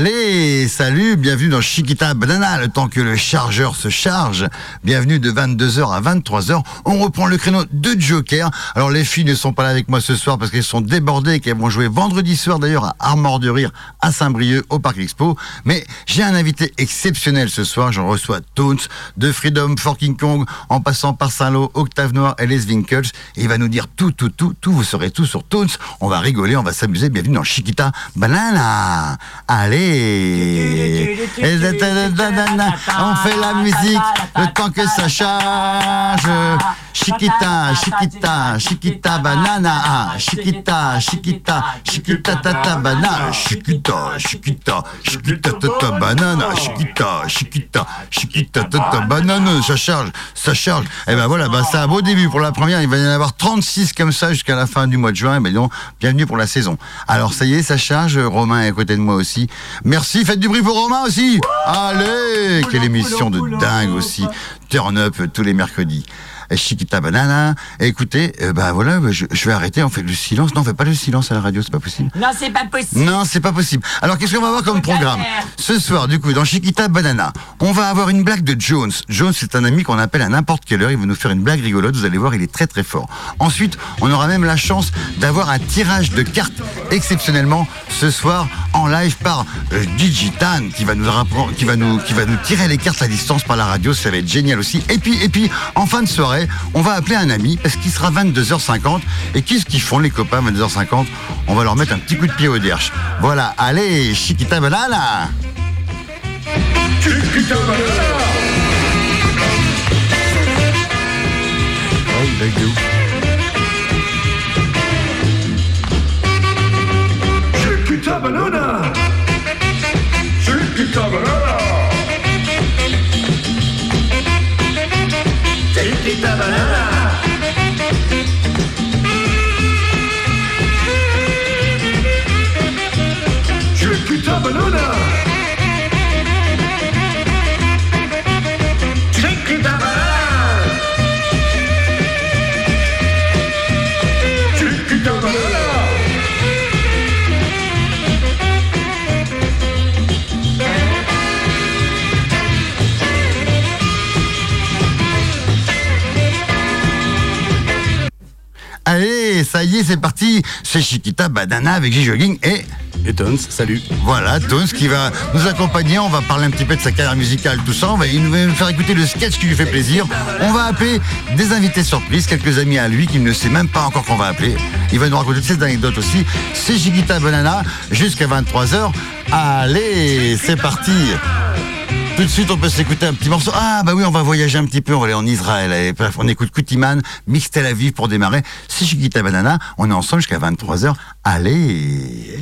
Allez, salut, bienvenue dans Chiquita Banana, le temps que le chargeur se charge. Bienvenue de 22h à 23h. On reprend le créneau de Joker. Alors les filles ne sont pas là avec moi ce soir parce qu'elles sont débordées et qu'elles vont jouer vendredi soir d'ailleurs à Armor de Rire à Saint-Brieuc au Parc Expo. Mais j'ai un invité exceptionnel ce soir. J'en reçois Tones de Freedom for King Kong en passant par Saint-Lô, Octave Noir et Les Winkles. Et il va nous dire tout, tout, tout, tout. Vous saurez tout sur Tones. On va rigoler, on va s'amuser. Bienvenue dans Chiquita Banana. Allez. On fait la musique le temps que ça charge. Chiquita, chiquita, chiquita banana, chiquita, chiquita, chiquita tata banana, chiquita, chiquita, chiquita tata banana, chiquita, chiquita, chiquita tata banana, ça charge, ça charge. Et ben voilà, bah c'est un beau début pour la première. Il va y en avoir 36 comme ça jusqu'à la fin du mois de juin. Et ben donc, bienvenue pour la saison. Alors ça y est, ça charge. Romain est à côté de moi aussi. Merci, faites du bruit pour Romain aussi. Allez, quelle émission de dingue aussi. Turn up tous les mercredis. Chiquita Banana. écoutez, euh, bah voilà, je, je, vais arrêter, on fait le silence. Non, on fait pas le silence à la radio, c'est pas possible. Non, c'est pas possible. Non, c'est pas possible. Alors, qu'est-ce qu'on va avoir comme programme Ce soir, du coup, dans Chiquita Banana, on va avoir une blague de Jones. Jones, c'est un ami qu'on appelle à n'importe quelle heure. Il va nous faire une blague rigolote. Vous allez voir, il est très très fort. Ensuite, on aura même la chance d'avoir un tirage de cartes exceptionnellement ce soir en live par euh, Digitan qui va nous qui va nous qui va nous tirer les cartes à distance par la radio. Ça va être génial aussi. Et puis et puis en fin de soirée on va appeler un ami parce qu'il sera 22h50. Et qu'est-ce qu'ils font les copains 22h50 On va leur mettre un petit coup de pied au derche. Voilà, allez, Chiquita Banana Chiquita Banana Oh, Banana C'est parti. C'est Chiquita Banana avec J Jogging et... Et Tones, salut. Voilà, Tones qui va nous accompagner. On va parler un petit peu de sa carrière musicale, tout ça. On va, il va nous faire écouter le sketch qui lui fait plaisir. On va appeler des invités surprises, quelques amis à lui qui ne sait même pas encore qu'on va appeler. Il va nous raconter ses anecdotes aussi. C'est Chiquita Banana jusqu'à 23h. Allez, c'est parti. Tout de suite, on peut s'écouter un petit morceau. Ah, bah oui, on va voyager un petit peu. On va aller en Israël. Bref, on écoute Kutiman, Mix Tel Aviv pour démarrer. C'est Chiquita Banana. On est ensemble jusqu'à 23h. Allez.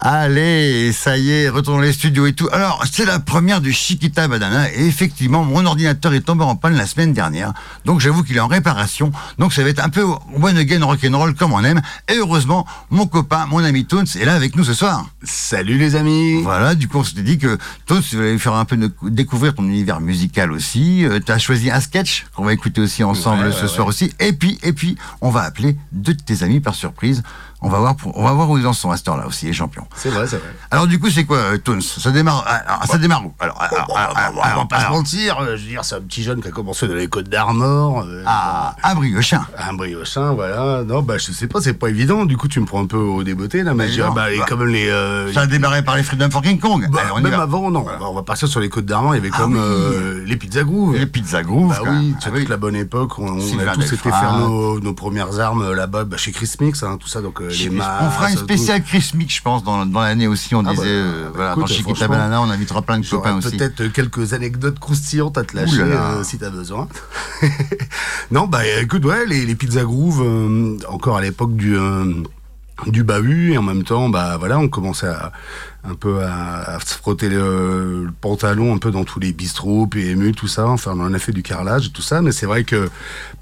Allez, ça y est, retournons dans les studios et tout. Alors, c'est la première du Chiquita Badana et effectivement, mon ordinateur est tombé en panne la semaine dernière. Donc, j'avoue qu'il est en réparation. Donc, ça va être un peu one again rock'n'roll comme on aime. Et heureusement, mon copain, mon ami Toons est là avec nous ce soir. Salut les amis Voilà, du coup, on s'était dit que Toons, tu allais faire un peu de- découvrir ton univers musical aussi. Euh, T'as choisi un sketch qu'on va écouter aussi ensemble Ouais, ce ouais, soir aussi. Et puis, et puis, on va appeler deux de tes amis par surprise. On va voir, pour- on va voir où ils en sont à heure-là aussi, les champions. C'est vrai, c'est vrai. Alors du coup, c'est quoi, euh, Toons? Ça démarre, ah, ah, ça démarre où? Alors, alors, Bon, alors, bah, alors, on va pas se mentir, euh, je veux dire, c'est un petit jeune qui a commencé dans les Côtes d'Armor. euh, ah, un briochin. Un briochin, voilà. Non, bah, je sais pas, c'est pas évident. Du coup, tu me prends un peu au débeauté, là, mais Mais je dirais, non, bah, et bah, quand même les. euh, Ça a démarré par les Freedom for King Kong. bah, Allez, on y même va. avant, non. Bah, on va partir sur les Côtes d'Armor, il y avait comme oui. euh, les Pizza Groove. Les Pizza Groove. Bah oui, Ah toute la bonne époque. On, on Sylvain a tous été faire nos, nos premières armes euh, là-bas, bah, chez Chris Mix, hein, tout ça, donc euh, les masses. on fera une spéciale Chris Mix, je pense, dans, dans l'année aussi. On Ah disait, bah, euh, bah, voilà, écoute, dans Chiquita Banana, on invitera plein de copains aussi. peut-être euh, quelques anecdotes croustillantes à te lâcher Ouh là là. euh, si t'as besoin. non, bah écoute, ouais, les, les pizzas groove, euh, encore à l'époque du euh, du bahut et en même temps, bah voilà, on commençait à un peu à, à se frotter le, le pantalon un peu dans tous les bistrots, PMU, tout ça. Enfin, on en a fait du carrelage, tout ça, mais c'est vrai que,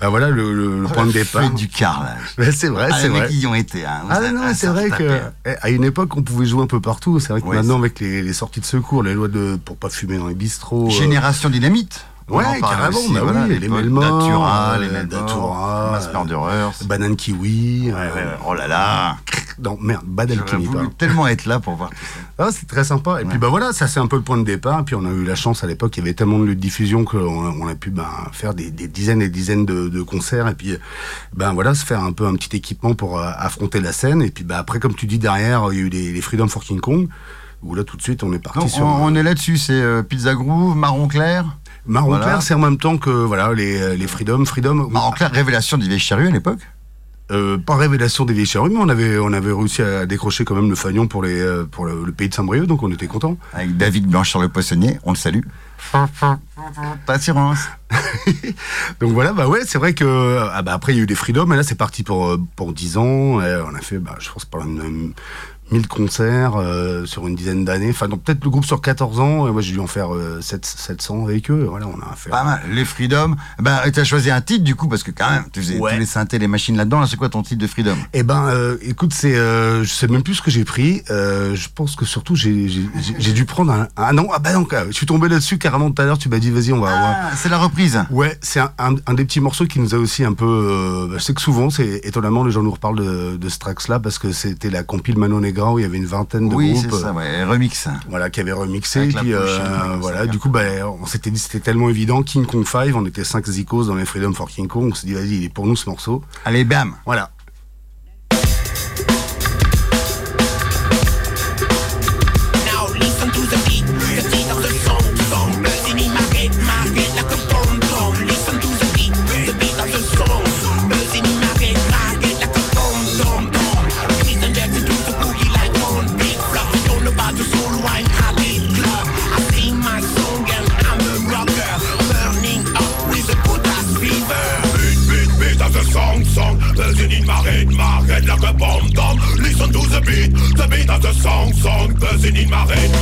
bah voilà, le, le- le point de départ. du carrelage. C'est vrai, Ah, c'est vrai. qui y ont été. Hein. Ah non, c'est vrai que eh, à une époque on pouvait jouer un peu partout. C'est vrai que Ouais, maintenant avec les, les sorties de secours, les lois de pour pas fumer dans les bistrots. euh, Génération Dynamite. Ouais, carrément, aussi, bah voilà, oui, les Melmor, Datura, les Melmor, Datura, Mass Murderers. banane kiwi. Ouais, euh, ouais, oh là là. Non, merde, banane kiwi. voulu tellement être là pour voir tout ça. Ah, c'est très sympa. Et puis bah voilà, ça c'est un peu le point de départ. Puis on a eu la chance à l'époque, il y avait tellement de diffusion qu'on on a pu ben, faire des, des dizaines et dizaines de, de concerts. Et puis ben voilà, se faire un peu un petit équipement pour euh, affronter la scène. Et puis bah après, comme tu dis derrière, il y a eu les, les Freedom for King Kong. Où là tout de suite on est parti Donc, sur on, on est là-dessus, c'est euh, Pizza Groove, Marron Clair. Marron voilà. clair, c'est en même temps que voilà les, les Freedom, Freedom. Marron Clair, révélation du vieil charrue à l'époque. Euh, pas révélation des vieilles charrues, mais on avait on avait réussi à décrocher quand même le fanion pour les euh, pour le, le pays de Saint-Brieuc, donc on était content. Avec David Blanchard le poissonnier, on le salue. Assurance. Donc voilà, bah ouais, c'est vrai que ah bah après il y a eu des Freedom, et là c'est parti pour euh, pour 10 ans. Et on a fait, bah, je pense pas une, 1000 concerts euh, sur une dizaine d'années. Enfin, donc peut-être le groupe sur 14 ans. Et moi j'ai dû en faire euh, 7, 700 avec eux. Voilà, on a fait. Pas mal. Les Freedom. Ben, t'as choisi un titre du coup parce que quand même, tu faisais Ouais. tous les synthés, les machines là-dedans. Là, c'est quoi ton titre de Freedom? Eh ben, euh, écoute, c'est, euh, je sais même plus ce que j'ai pris. Euh, je pense que surtout j'ai, dû prendre un, ah non, ah bah non, je suis tombé là-dessus carrément tout à l'heure. Tu m'as dit, vas-y, on va. Ah, c'est la reprise. Ouais, c'est un, un- un des petits morceaux qui nous a aussi un peu. euh, je sais que souvent, c'est étonnamment, les gens nous reparlent de, de ce tracks-là parce que c'était la compile Mano Où il y avait une vingtaine de Oui, groupes. c'est ça, ouais. Remix. Voilà, qui avait remixé. Avec et puis, euh, ouais, voilà, du coup, bah, on s'était dit, c'était tellement évident. King Kong 5, on était 5 zikos dans les Freedom for King Kong. On s'est dit, vas-y, il est pour nous ce morceau. Allez, bam. Voilà. Song Buzzing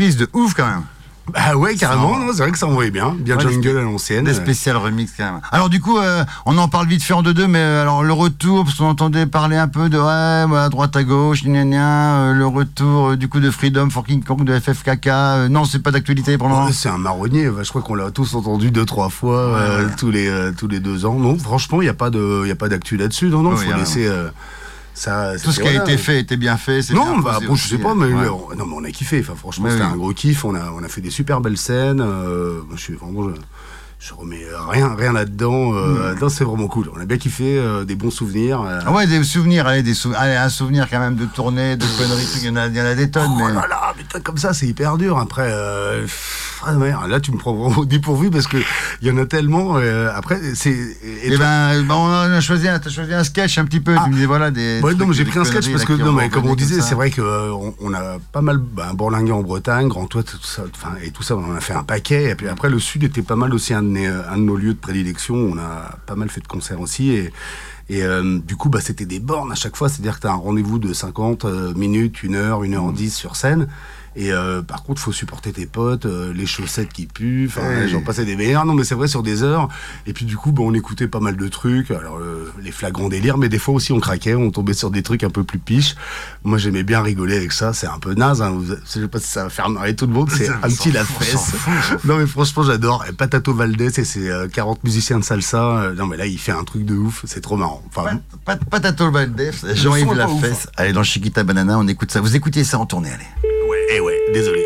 De ouf quand même. Bah ouais, carrément, non, c'est vrai que ça envoyait bien. Bien Ouais, jungle à l'ancienne. Des spéciales remix quand même. Alors du coup, euh, on en parle vite fait en deux deux, mais euh, alors le retour, parce qu'on entendait parler un peu de ouais, voilà, droite à gauche, gna gna euh, le retour euh, du coup de Freedom for King Kong de FFKK. euh, non, c'est pas d'actualité pour le moment. Ouais, c'est un marronnier. Bah, je crois qu'on l'a tous entendu deux trois fois euh, ouais. tous les euh, tous les deux ans. Non, franchement, il y a pas d'actu là-dessus. Non, non, faut laisser euh, ça. Tout ce qui a été fait était bien fait. Non, bah, bon, je sais pas, euh, mais ouais. on, non, mais on a kiffé. Enfin, franchement, c'était oui. un gros kiff. On a on a fait des super belles scènes. euh, je suis vraiment je, je remets rien rien là-dedans. Euh, non, c'est vraiment cool. On a bien kiffé, euh, des bons souvenirs. euh. Hmm. Ah ouais, des souvenirs, allez, des sou- allez, un souvenir quand même de tournée, de conneries, il y en a, il y en a des tonnes, Oh mais. là là, mais putain, comme ça, c'est hyper dur. Après, euh, pff, ah ouais, là, tu me prends au dépourvu parce que il y en a tellement. euh, après, c'est. et Eh toi- ben, on a choisi, un- t'as choisi un sketch un petit peu. Ah. Tu me dis voilà des. Ouais, j'ai pris un sketch parce que, non, mais comme on disait, c'est vrai qu'on on a pas mal ben, bourlingué en Bretagne, Grand Ouest, tout ça, enfin, et tout ça, on en a fait un paquet. Et puis après, le Sud était pas mal aussi un de, mes- un de nos lieux de prédilection. On a pas mal fait de concerts aussi. Et, et euh, du coup, bah, c'était des bornes à chaque fois. C'est-à-dire que tu as un rendez-vous de 50 euh, minutes, une heure, une heure en 10 sur scène. Et euh, par contre, faut supporter tes potes, euh, les chaussettes qui puent, enfin, j'en passais des meilleurs. Non, mais c'est vrai, sur des heures. Et puis du coup, bah, on écoutait pas mal de trucs. Alors, euh, les flagrants délires, mais des fois aussi, on craquait, on tombait sur des trucs un peu plus piches. Moi, j'aimais bien rigoler avec ça. C'est un peu naze. Hein. Vous- Je sais pas si ça va faire marrer tout le monde. C'est un petit la fesse. Non, mais franchement, j'adore. Et Patato Valdez et ses euh, 40 musiciens de salsa. euh, non, mais là, il fait un truc de ouf. C'est trop marrant. Enfin, Pat- Pat- Patato Valdez, Jean-Yves ouf, Lafesse. Allez, dans Chiquita Banana, on écoute ça. Vous écoutez ça en tournée, allez. Ouais, eh ouais, désolé.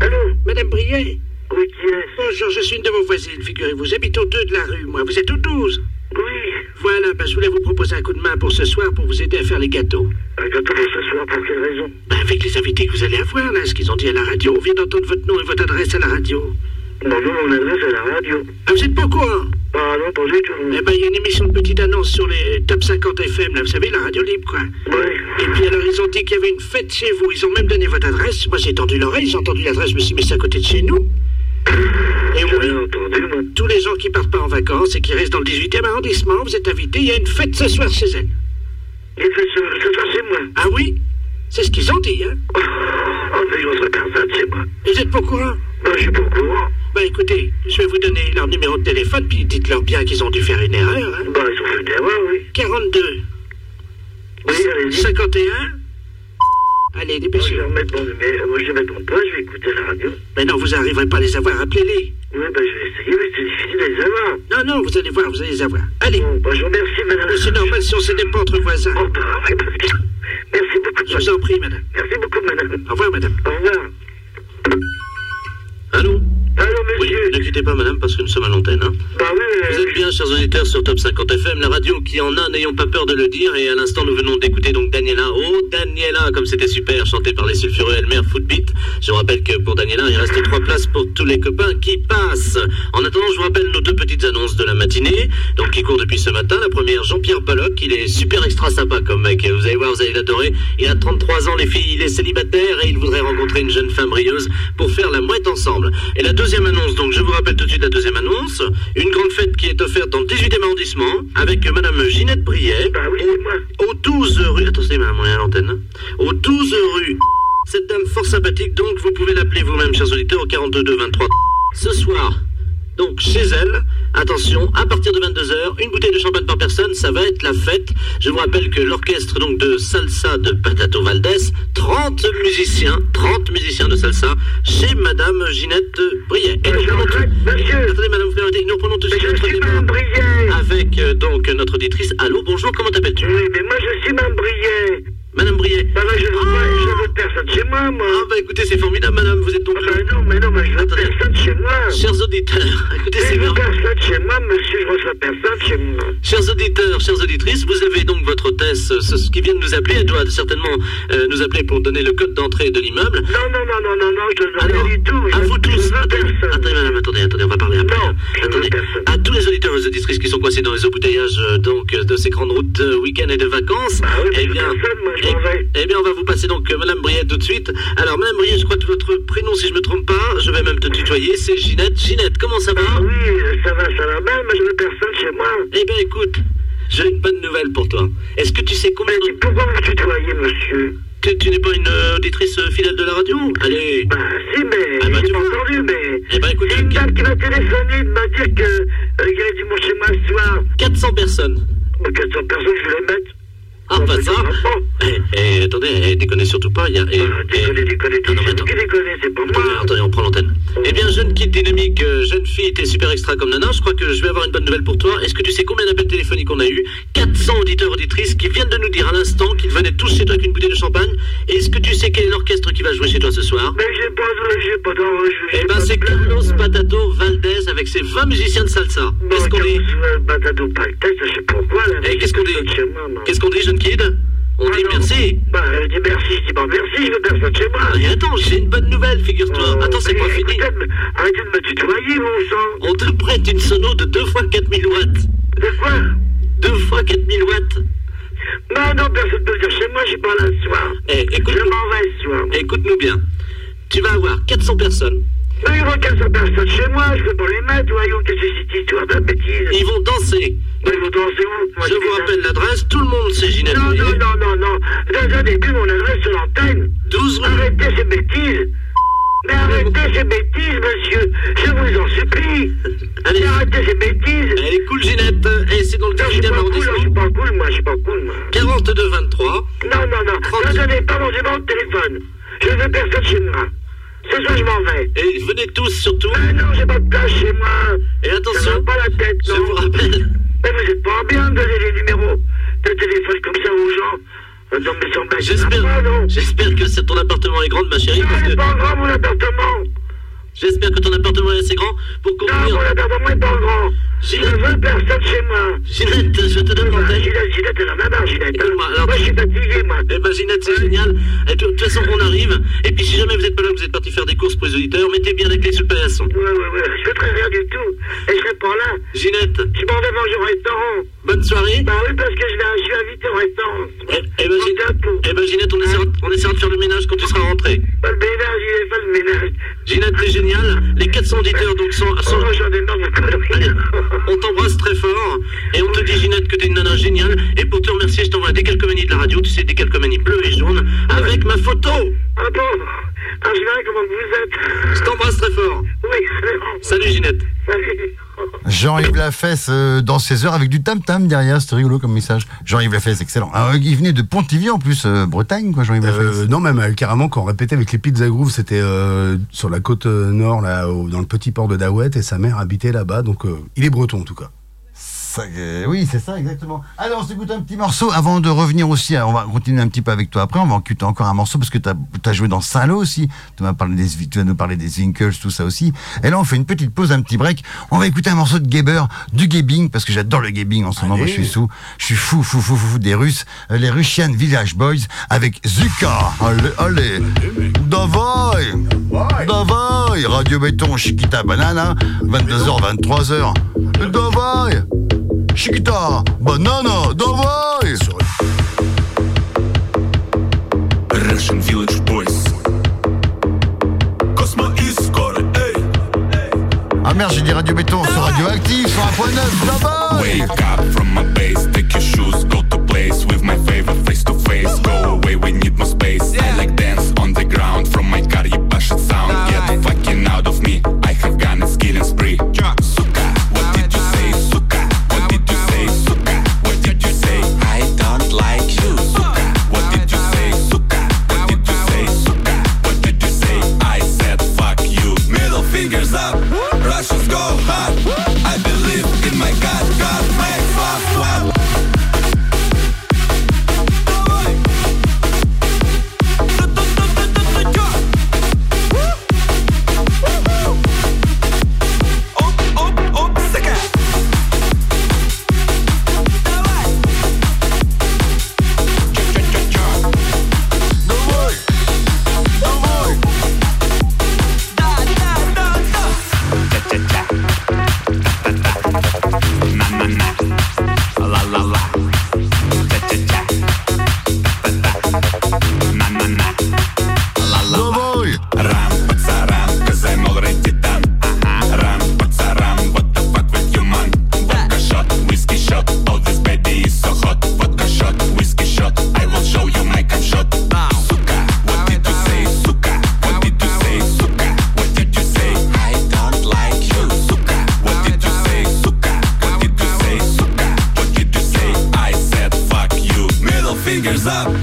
Allô, Madame Briet Oui, qui est Bonjour, je suis une de vos voisines, figurez-vous. J'habite au 2 de la rue, moi. Vous êtes au 12 Oui. Voilà, ben, je voulais vous proposer un coup de main pour ce soir pour vous aider à faire les gâteaux. Un gâteau pour ce soir, pour quelle raison? Ben, Avec les invités que vous allez avoir, là, ce qu'ils ont dit à la radio. On vient d'entendre votre nom et votre adresse à la radio. Bonjour, mon adresse à la radio. Ah, vous êtes pas au courant Ah non, pas du tout. Eh ben, il y a une émission de petite annonce sur les top 50 FM, là, vous savez, la radio libre, quoi. Oui. Et puis alors, ils ont dit qu'il y avait une fête chez vous. Ils ont même donné votre adresse. Moi, j'ai tendu l'oreille, j'ai entendu l'adresse, je me suis c'est à côté de chez nous. Et oui, entendu, moi. tous les gens qui partent pas en vacances et qui restent dans le 18e arrondissement, vous êtes invités. Il y a une fête ce soir chez elle. Il fait ce, ce soir chez moi. Ah oui? C'est ce qu'ils ont dit, hein Oh, mais je personne chez moi. Vous êtes pas au courant? Bah, je suis pas au courant. Bah écoutez, je vais vous donner leur numéro de téléphone, puis dites-leur bien qu'ils ont dû faire une erreur, hein. Bah, ils ont fait une erreur, oui. 42 Oui, allez-y. 51 Allez, je dépêchez-vous. Moi, je vais mettre mon poste, je vais écouter la radio. Mais non, vous n'arriverez pas à les avoir, appelez-les. Oui, bah, je vais essayer, mais c'est difficile de les avoir. Non, non, vous allez voir, vous allez les avoir. Allez, Bon, bah, je vous remercie, madame. c'est normal si on se pas entre voisins. Oh, bah, ouais, parce que prie, madame. Merci beaucoup, madame. Au revoir, madame. Au revoir. Allô Oui, monsieur ne quittez pas, madame, parce que nous sommes à l'antenne. hein. Bah oui, Vous êtes bien, chers auditeurs, sur Top 50 FM, la radio qui en a, n'ayons pas peur de le dire. Et à l'instant, nous venons d'écouter donc Daniela. Oh, Daniela, comme c'était super, chanté par les sulfureux Elmer Footbeat. Je vous rappelle que pour Daniela, il reste trois places pour tous les copains qui passent. En attendant, je vous rappelle nos deux petites annonces de la matinée, donc qui courent depuis ce matin. La première, Jean-Pierre Pollock, il est super extra sympa comme mec. Vous allez voir, vous allez l'adorer. Il a 33 ans, les filles, il est célibataire et il voudrait rencontrer une jeune femme brilleuse pour faire la mouette ensemble. Et la deuxième annonce, donc je vous rappelle tout de suite la deuxième annonce, une grande fête qui est offerte dans le 18e arrondissement avec Madame Ginette Briet bah oui, c'est moi. au 12 rue. Attendez, madame, on est à l'antenne. Au 12 rue. Cette dame fort sympathique, donc vous pouvez l'appeler vous-même, chers auditeurs, au 42 23. Ce soir, donc chez elle, attention, à partir de 22h, une bouteille de champagne par personne, ça va être la fête. Je vous rappelle que l'orchestre donc de salsa de Patato Valdez, 30 musiciens, 30 musiciens de salsa chez Madame Ginette Briet. Et nous Monsieur, prenons tout... Attendez, Madame, arrêter. Nous reprenons tout de suite je notre suis débat avec euh, donc notre auditrice. Allô, bonjour, comment t'appelles-tu? Oui, mais moi je suis Mme Briet. Madame Briet. Moi je veux pas, je veux personne chez moi, moi. Ah bah écoutez, c'est formidable, madame, vous êtes donc Ah là. bah non, mais non, mais je veux Attendez. personne chez moi. Chers auditeurs, écoutez, Je c'est merveilleux. personne chez moi, monsieur, je reçois personne chez moi. Chers auditeurs, chères auditrices, vous avez donc votre hôtesse ce, qui vient de nous appeler. Elle doit certainement euh, nous appeler pour donner le code d'entrée de l'immeuble. Non, non, non, non, non, non, je ne Alors, rien du tout. à vous tous, attendez, madame, attendez, attendez, on va parler coincés dans les embouteillages euh, donc euh, de ces grandes routes week-end et de vacances, Bah oui, eh bien, personne, moi, je eh, eh bien, on va vous passer donc euh, Madame Briette tout de suite. Alors, Madame Briette, je crois que votre prénom, si je me trompe pas, je vais même te tutoyer, c'est Ginette. Ginette, comment ça va? Ah oui, ça va, ça va mal, mais je veux personne chez moi. Eh bien, écoute, j'ai une bonne nouvelle pour toi. Est-ce que tu sais combien Mais de... pourquoi vous tutoyez, monsieur Tu, tu n'es pas une euh, auditrice fidèle de la radio? Allez. Bah si, mais Ah bah, tu entendu, mais... Eh ben, écoute, J'ai une dame qui m'a téléphoné de me dire que euh, il y avait du monde chez moi ce soir. 400 personnes. Bon, 400 personnes, je vais les mettre. Ah, mais ça. pas. Eh, eh, attendez, eh, déconnez surtout pas. Il y a... Ah, non, mais c'est pas Attendez, on prend l'antenne. Eh bien, jeune kid dynamique, euh, jeune fille, t'es super extra comme nana. Je crois que je vais avoir une bonne nouvelle pour toi. Est-ce que tu sais combien d'appels téléphoniques on a eu? 400 auditeurs auditrices qui viennent de nous dire à l'instant qu'ils venaient tous chez toi avec une bouteille de champagne. Et est-ce que tu sais quel est l'orchestre qui va jouer chez toi ce soir? Mais j'ai pas j'ai pas j'ai Eh ben, c'est. Carlos Patato Valdez avec ses 20 musiciens de salsa. Qu'est-ce qu'on dit? Batado Paltès, je sais pourquoi. Eh, qu'est-ce qu'on dit? Qu'est-ce qu'on dit, kid On Ah, dit non. merci. Bah, je dis merci, je dis pas merci, je personne chez moi. Et attends, j'ai une bonne nouvelle, figure-toi. Oh, Attends, c'est pas fini. écoutez, mais Arrêtez de me tutoyer, mon sang. On te prête une sono de 2 fois 4000 watts. De quoi? 2 fois 4000 watts. Non, non, personne ne peut dire chez moi, suis pas là ce soir. Eh, écoute, Je m'en vais ce soir. écoute-nous bien. Tu vas avoir 400 personnes. Mais il y aura 400 personnes chez moi, je peux pas les mettre, voyons, qu'est-ce que c'est cette histoire de bêtise Ils vont danser. Mais ils vont danser où Moi, Je vous rappelle l'adresse. Tout le monde sait Ginette. Non, non, non, non, non. Un début, mon adresse sur l'antenne. 12 rue. Arrêtez ces bêtises. Mais arrêtez ces bêtises, monsieur. Je vous en supplie. Allez. Mais arrêtez ces bêtises. Elle est cool, Ginette. Et c'est dans le 18e pas cool, je suis pas cool, moi, je suis pas cool, moi. 42 23. Non, non, non. Ne donnez pas mon numéro de téléphone. Je veux personne chez moi. Je m'en vais. Et venez tous surtout. Mais non, j'ai pas de place chez moi. Et Ça attention, pas la tête, je vous rappelle. Mais vous êtes pas bien de donner les numéros de téléphone comme ça aux gens. Euh, J'espère, non. j'espère que ton appartement est grand, ma chérie, Non, parce que pas grand, mon appartement. j'espère que ton appartement est assez grand pour Non, mon appartement est pas grand. Je Ginette, veux personne chez moi. Ginette, je te donne Bah, l'antenne. Ginette, Ginette, elle en a marre, Ginette. Écoute-moi, alors- Moi, je suis fatigué, moi. Eh ben Ginette, c'est génial. Et de toute façon, on arrive. Et puis si jamais vous êtes pas là, vous êtes parti faire des courses pour les auditeurs, mettez bien les clés sur le paillasson. Ouais, ouais, ouais. Je très rien du tout. Et je serai pas là. Ginette, Je m'en vais manger au restaurant. bonne soirée. Bah oui, parce que je, vais, je suis invité au restaurant. Eh, eh ben, Ginette, eh ben, Ginette, on essaiera, on essaiera de faire le ménage quand tu seras rentré. Pas le ménage, il est pas le ménage. Ginette, t'es génial. Les 400 auditeurs donc sont, sont- Oh, Allez, on t'embrasse très fort et on te dit Ginette que t'es une nana géniale et pour te remercier je t'envoie des calcomanies de la radio, tu sais des calcomanies bleues et jaunes avec ma photo. Ah bon Ah, je verrai comment vous êtes? Je t'embrasse très fort. Oui, c'est bon. Salut Ginette. Salut. Jean-Yves Lafesse euh, dans ses heures avec du tam-tam derrière, c'était rigolo comme message. Jean-Yves Lafesse, excellent. Ah, il venait de Pontivy en plus, euh, Bretagne, quoi, Jean-Yves Lafesse. Euh, non, même carrément, quand on répétait avec les Pizza Groove, c'était sur la côte nord, là, dans le petit port de Daouette, et sa mère habitait là-bas, donc il est breton en tout cas. Ça, euh, oui, c'est ça, exactement. Alors, on s'écoute un petit morceau avant de revenir aussi. On va continuer un petit peu avec toi après. On va écouter encore un morceau parce que tu as, joué dans Saint-Lô aussi. Tu vas, parler des, tu vas nous parler des Winkles, tout ça aussi. Et là, on fait une petite pause, un petit break. On va écouter un morceau de Geber, du Gebing, parce que j'adore le Gebing en ce moment. Moi, je suis sous. Je suis fou, fou, fou, fou, fou des Russes. Euh, les Russian Village Boys avec Zuka. Allez, allez. Davai. Davai. Radio Béton, Chiquita Banana. 22h, 23h. Davai. Chiquita Banana. Davai. Russian Village Boys Cosmo is score, hey Ah merde, j'ai dit Radio Béton sur Radioactif, sur 1.9. Davai. Wake up from my base, take your shoes, go to place with my favorite face to face. Go away, we need more up,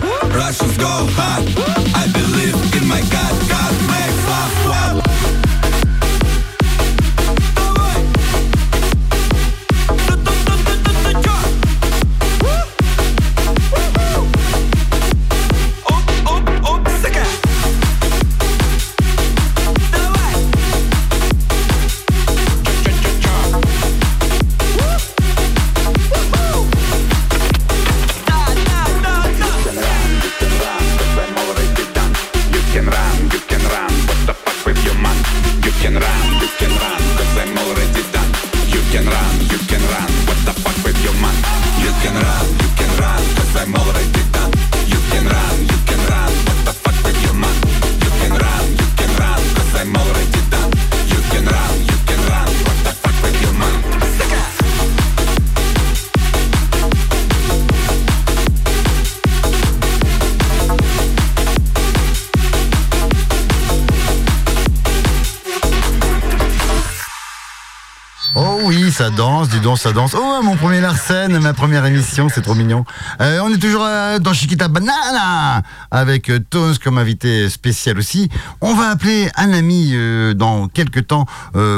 danse, ça danse. Oh, mon premier Larsen, ma première émission, c'est trop mignon. Euh, on est toujours euh, dans Chiquita Banana, avec euh, Tones comme invité spécial aussi. On va appeler un ami euh, dans quelques temps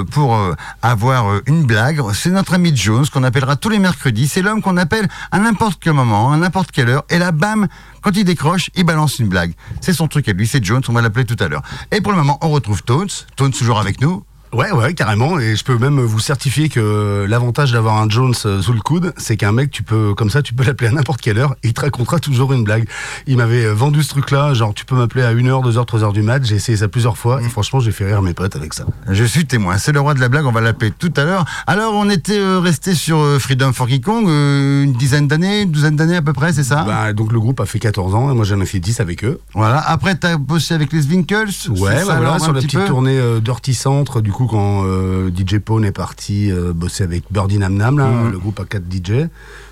pour avoir une blague. C'est notre ami Jones, qu'on appellera tous les mercredis. C'est l'homme qu'on appelle à n'importe quel moment, à n'importe quelle heure. Et là, bam, quand il décroche, il balance une blague. C'est son truc à lui, c'est Jones, on va l'appeler tout à l'heure. Et pour le moment, on retrouve Tones. Tones toujours avec nous. Ouais, ouais, carrément. Et je peux même vous certifier que l'avantage d'avoir un Jones sous le coude, c'est qu'un mec, tu peux, comme ça, tu peux l'appeler à n'importe quelle heure et il te racontera toujours une blague. Il m'avait vendu ce truc-là, genre, tu peux m'appeler à 1h, 2h, 3h du mat. J'ai essayé ça plusieurs fois et franchement, j'ai fait rire mes potes avec ça. Je suis témoin, c'est le roi de la blague, on va l'appeler tout à l'heure. Alors, on était euh, resté sur euh, Freedom for Kong euh, une dizaine d'années, une douzaine d'années à peu près, c'est ça? Bah, donc le groupe a fait 14 ans et moi j'en ai fait 10 avec eux. Voilà, après t'as bossé avec les Winkles? Ouais, bah voilà, sur la petit petite peu? tournée euh, Dirty Centre, du coup, quand euh, DJ Pone est parti euh, bosser avec Birdie Nam Nam, là, Mhm. le groupe à 4 DJ.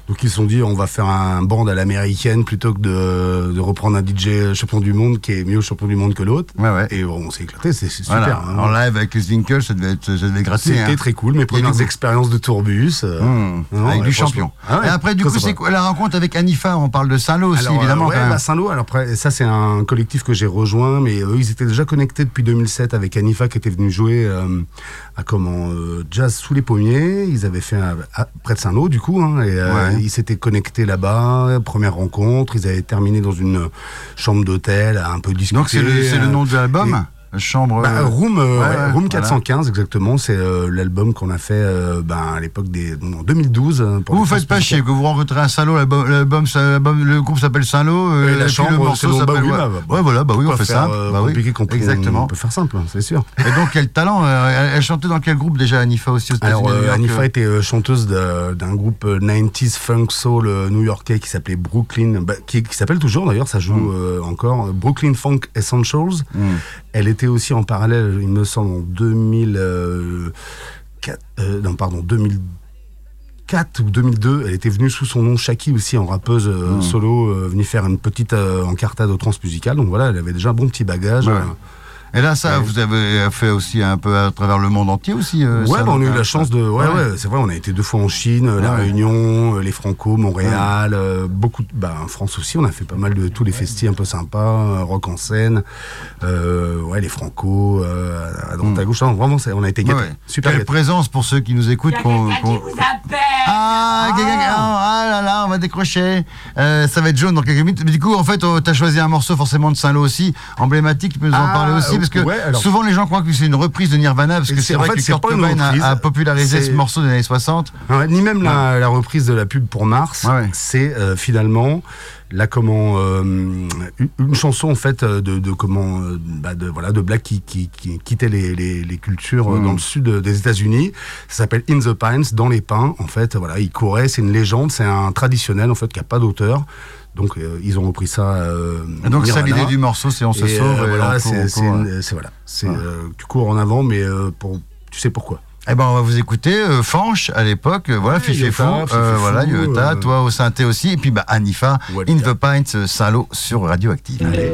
Donc ils se sont dit on va faire un band à l'américaine plutôt que de, de reprendre un DJ champion du monde qui est mieux champion du monde que l'autre. Ouais, ouais. Et on s'est éclaté, c'est Voilà. super. hein. En live avec les Winkle, ça devait, être, ça devait gratter. C'était hein. très cool, mes premières expériences de tourbus. euh, Mmh, non, avec ouais, du champion. Ah et après, du coup, c'est quoi la rencontre avec Anifa? On parle de Saint-Lô aussi, euh, évidemment. bah, Saint-Lô, alors après, ça c'est un collectif que j'ai rejoint, mais eux ils étaient déjà connectés depuis 2007 avec Anifa qui était venu jouer euh, à comment euh, Jazz sous les pommiers. Ils avaient fait un- à- près de Saint-Lô du coup, hein, et. Ils s'étaient connectés là-bas. Première rencontre, ils avaient terminé dans une chambre d'hôtel, un peu discuter. Donc, c'est le, le euh, nom de l'album Chambre. bah, euh, Room, euh, ouais, ouais, ouais, Room voilà. 415 exactement, c'est euh, l'album qu'on a fait euh, ben, à l'époque des en 2012. euh, pour Vous vous faites pas chier, que vous rencontrez un Saint-Lô, l'album, le groupe s'appelle Saint-Lô, Et la chambre, le morceau s'appelle. oui, ouais. ouais, voilà, bah oui, on fait faire, ça. euh, bah oui, compliqué exactement. On peut faire simple, hein, c'est sûr. Et donc, quel talent elle, elle chantait dans quel groupe déjà, Anifa aussi aux Alors, euh, Anifa était chanteuse d'un groupe euh, 90s funk soul new-yorkais qui s'appelait Brooklyn, bah, qui, qui s'appelle toujours d'ailleurs, ça joue Mm. encore, Brooklyn Funk Essentials. hmm. Elle était aussi en parallèle, il me semble, en 2004, euh, non, pardon, 2004 ou 2002, elle était venue sous son nom Shaki aussi en rappeuse euh, Mm. solo, euh, venue faire une petite euh, encartade au transmusical. Donc voilà, elle avait déjà un bon petit bagage. Ouais. Et là, ça, Ouais. vous avez fait aussi un peu à travers le monde entier aussi. euh, Ouais, ça, bah, on a eu la chance de. Ouais, Ouais. ouais, c'est vrai, on a été deux fois en Chine, euh, La. Réunion, euh, les Franco, Montréal, euh, beaucoup. de- Bah, en France aussi, on a fait pas mal de tous les festis un peu sympas, euh, rock en scène, euh, ouais, les Franco, euh, à droite à gauche. Non, vraiment, on a été gâtés. ouais. Super Quelle présence pour ceux qui nous écoutent. qu'on- qu'on- Ah, quelqu'un qui- oh, ah là là, on va décrocher. Euh, ça va être jaune dans quelques minutes. Mais du coup, en fait, tu as choisi un morceau forcément de Saint-Lô aussi, emblématique. Tu peux nous en Ah, parler aussi Parce que ouais, alors- souvent les gens croient que c'est une reprise de Nirvana, parce que C'est- vrai fait, que Kurt Cobain a, popularisé ce morceau des années 60. Ouais, ni même la, la reprise de la pub pour Mars, c'est euh, finalement la comment euh, une, chanson en fait euh, de, de comment euh, bah, de voilà de Black qui, qui, qui quittait les, les, les cultures euh, Mm. dans le sud des États-Unis. Ça s'appelle In the Pines, dans les pins. En fait, voilà, il courait, c'est une légende, c'est un traditionnel en fait qui a pas d'auteur. Donc euh, ils ont repris ça. euh, donc, c'est l'idée du morceau, c'est on se Et, sauve. euh, voilà, c'est voilà, c'est Ouais. tu cours en avant, mais pour tu sais pourquoi. Eh ben, on va vous écouter. euh, Fanche, à l'époque, euh, voilà, Ouais, Fifi Fou, euh, voilà, Yota, toi au synthé aussi, et puis bah, Anifa. In the euh, Saint-Lô sur Radioactive. Hey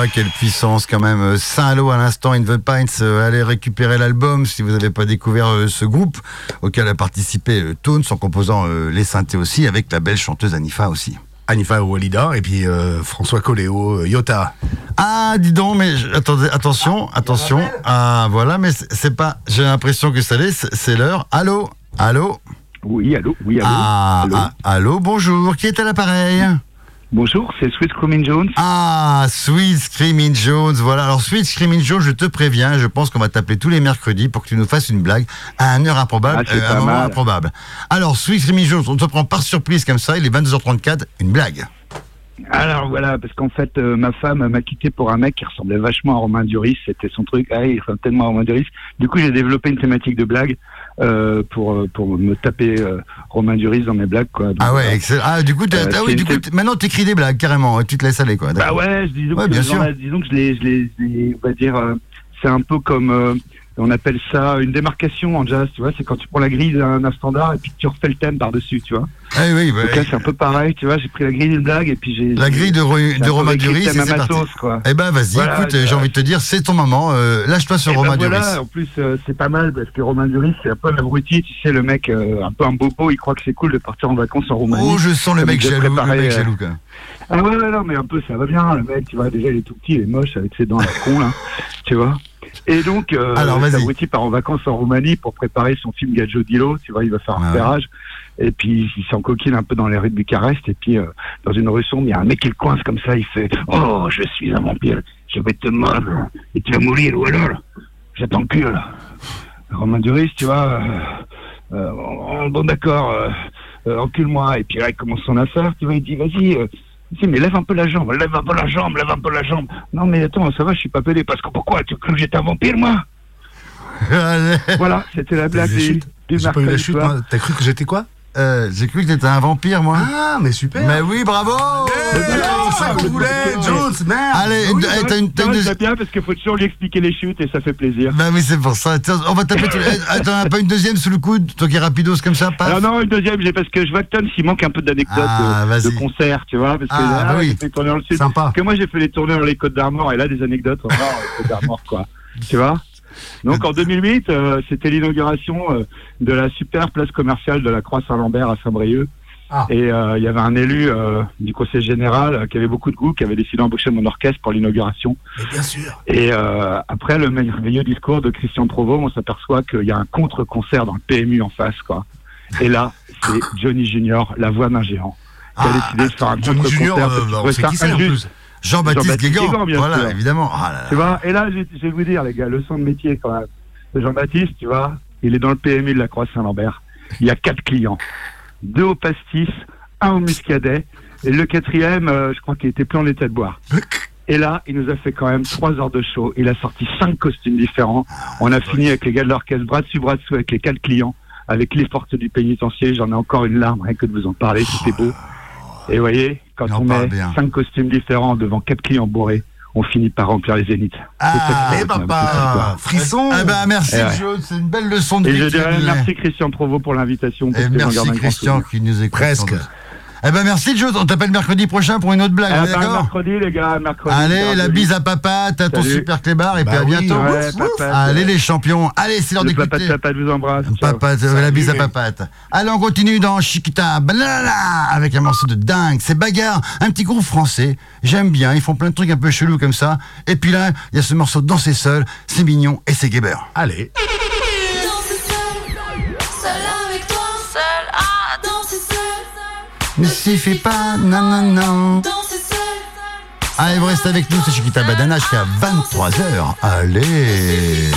voix, quelle puissance quand même. Euh, Saint-Lô à l'instant, In the Pines, euh, allez récupérer l'album si vous n'avez pas découvert euh, ce groupe auquel a participé Tones en composant les synthés aussi avec la belle chanteuse Anifa aussi. Anifa Walida et puis euh, François Coléo, Yota. Ah, dis donc, mais je- attendez, attention, attention. Ah, voilà, mais c'est pas. J'ai l'impression que ça l'est, c'est c'est l'heure. Allô? Allô? Oui, allô, oui, allô. ah, allô? ah, allô, bonjour. Qui est à l'appareil? Bonjour, c'est Sweet Screaming Jones. Ah, Sweet Screaming Jones, voilà. Alors, Sweet Screaming Jones, je te préviens, je pense qu'on va t'appeler tous les mercredis pour que tu nous fasses une blague à une heure improbable, Ah, euh, un moment improbable. Alors, Sweet Screaming Jones, on te prend par surprise comme ça, il est 22h34, une blague. Alors voilà, parce qu'en fait, euh, ma femme m'a quitté pour un mec qui ressemblait vachement à Romain Duris, c'était son truc. Ah, il ressemble tellement à Romain Duris. Du coup, j'ai développé une thématique de blague euh, pour euh, pour me taper euh, Romain Duris dans mes blagues, quoi. Donc, Ah ouais, excellent. Ah, du coup, ah oui, du coup, maintenant t'écris des blagues, carrément, tu te laisses aller, quoi. Bah ouais, disons, Ouais, que, bien sûr. disons que je les, je les, je les- on va dire, c'est un peu comme, on appelle ça une démarcation en jazz, tu vois, c'est quand tu prends la grille d'un standard et puis tu refais le thème par-dessus, tu vois. Ah oui, bah, c'est un peu pareil, tu vois, j'ai pris la grille d'une blague et puis j'ai... la grille de, de Romain Duris, c'est parti. sauce, quoi. Eh ben, vas-y, Voilà, écoute, j'ai envie de te dire, c'est ton moment, euh, lâche-toi sur Eh ben Romain voilà, Duris. en plus, euh, c'est pas mal parce que Romain Duris, c'est un peu un abruti, tu sais, le mec, euh, un peu un bobo, il croit que c'est cool de partir en vacances en Roumanie. Oh, je sens le mec jaloux, le mec euh, jaloux, quoi. Ah ouais, ouais, non, mais un peu, ça va bien, le mec, tu vois, déjà, il est tout petit, il est moche avec ses dents à la con, là, tu vois. Et donc, euh, Alors, vas-y. cet abruti part en vacances en Roumanie pour préparer son film Gadjo Dilo, tu vois, il va faire un Ah ouais. repérage. Et puis, il s'encoquine un peu dans les rues de Bucarest. Et puis, euh, dans une rue sombre, il y a un mec qui le coince comme ça. Il fait Oh, je suis un vampire. Je vais te mordre. Et tu vas mourir. Ou alors, je t'encule. Romain Duris, tu vois. euh, euh, bon, bon, d'accord. euh, euh, encule-moi. Et puis là, il commence son affaire. Tu vois, il dit Vas-y. Si, mais lève un peu la jambe, lève un peu la jambe, lève un peu la jambe. Non, mais attends, ça va, je suis pas pédé. Parce que pourquoi? Tu crois que j'étais un vampire, moi? Voilà, c'était la blague du, du. T'as cru que j'étais quoi? Euh, j'ai cru que t'étais un vampire, moi. Ah, mais super Mais oui, bravo C'est ça qu'on voulait, Jones, merde Allez, Oui, eh, t'as une, t'as une non, bien parce qu'il faut toujours lui expliquer les chutes et ça fait plaisir. Bah oui, c'est pour ça. On va taper. Attends, t'en as pas une deuxième sous le coude Toi qui es rapidos comme ça, paf Alors non, une deuxième, j'ai parce que je vois que Tom, s'il manque un peu d'anecdotes Ah, de, vas-y. de concerts, tu vois, parce que Ah, bah oui. j'ai fait tourner dans le sud. Sympa. Parce que moi, j'ai fait les tournées dans les Côtes d'Armor et là, des anecdotes, voir les Côtes d'Armor, quoi. Tu vois Donc en 2008, euh, c'était l'inauguration euh, de la super place commerciale de la Croix Saint-Lambert à Saint-Brieuc. Ah. Et euh, il y avait un élu du conseil général qui avait beaucoup de goût, qui avait décidé d'embaucher mon orchestre pour l'inauguration. Bien sûr Et après le merveilleux discours de Christian Provo, on s'aperçoit qu'il y a un contre-concert dans le PMU en face, quoi. Et là, c'est Johnny Junior, la voix d'un géant, qui a Ah, décidé de faire un contre-concert. euh, Jean-Baptiste Jean-Baptiste Guégan. Guégan, bien Voilà, sûr. évidemment. Ah là là. Tu vois Et là, je, vais vous dire, les gars, leçon de métier quand même. Jean-Baptiste, tu vois, il est dans le PMU de la Croix-Saint-Lambert. Il y a quatre clients. Deux au pastis, un au muscadet. Et le quatrième, euh, je crois qu'il était plein en état de boire. Et là, il nous a fait quand même trois heures de show. Il a sorti cinq costumes différents. On a fini avec les gars de l'orchestre, bras dessus, bras dessous, avec les quatre clients, avec les portes du pénitencier. J'en ai encore une larme, rien que de vous en parler, c'était beau. Et vous voyez, quand on met bien. cinq costumes différents devant quatre clients bourrés, on finit par remplir les zéniths. Ah, Eh papa Frisson Eh ben merci Eh ouais. Joe, c'est une belle leçon de Et vie. je dirais merci Christian Provo pour l'invitation. Et merci Christian qui nous écoute. Presque. Eh ben merci Joe, on t'appelle mercredi prochain pour une autre blague, bah, d'accord mercredi, les gars, mercredi. Allez, la bise à papa, t'as ton super clébard et Bah puis à oui, bientôt. Ouais, Ouf, papa, ouf. Allez les champions, allez c'est l'heure Le papa de d'écouter. papa vous embrasse. Papa, la bise à papate. Allez, on continue dans Chiquita, Banana, avec un morceau de dingue. C'est bagarre, un petit groupe français. J'aime bien, ils font plein de trucs un peu chelous comme ça. Et puis là, il y a ce morceau de Danser seul, c'est mignon et c'est guéber. Allez Danser seul, seul avec toi, seul à danser seul, Ne suffit pas, non, non, non. Allez, vous restez avec nous, c'est Chiquita Badana jusqu'à 23h. Allez.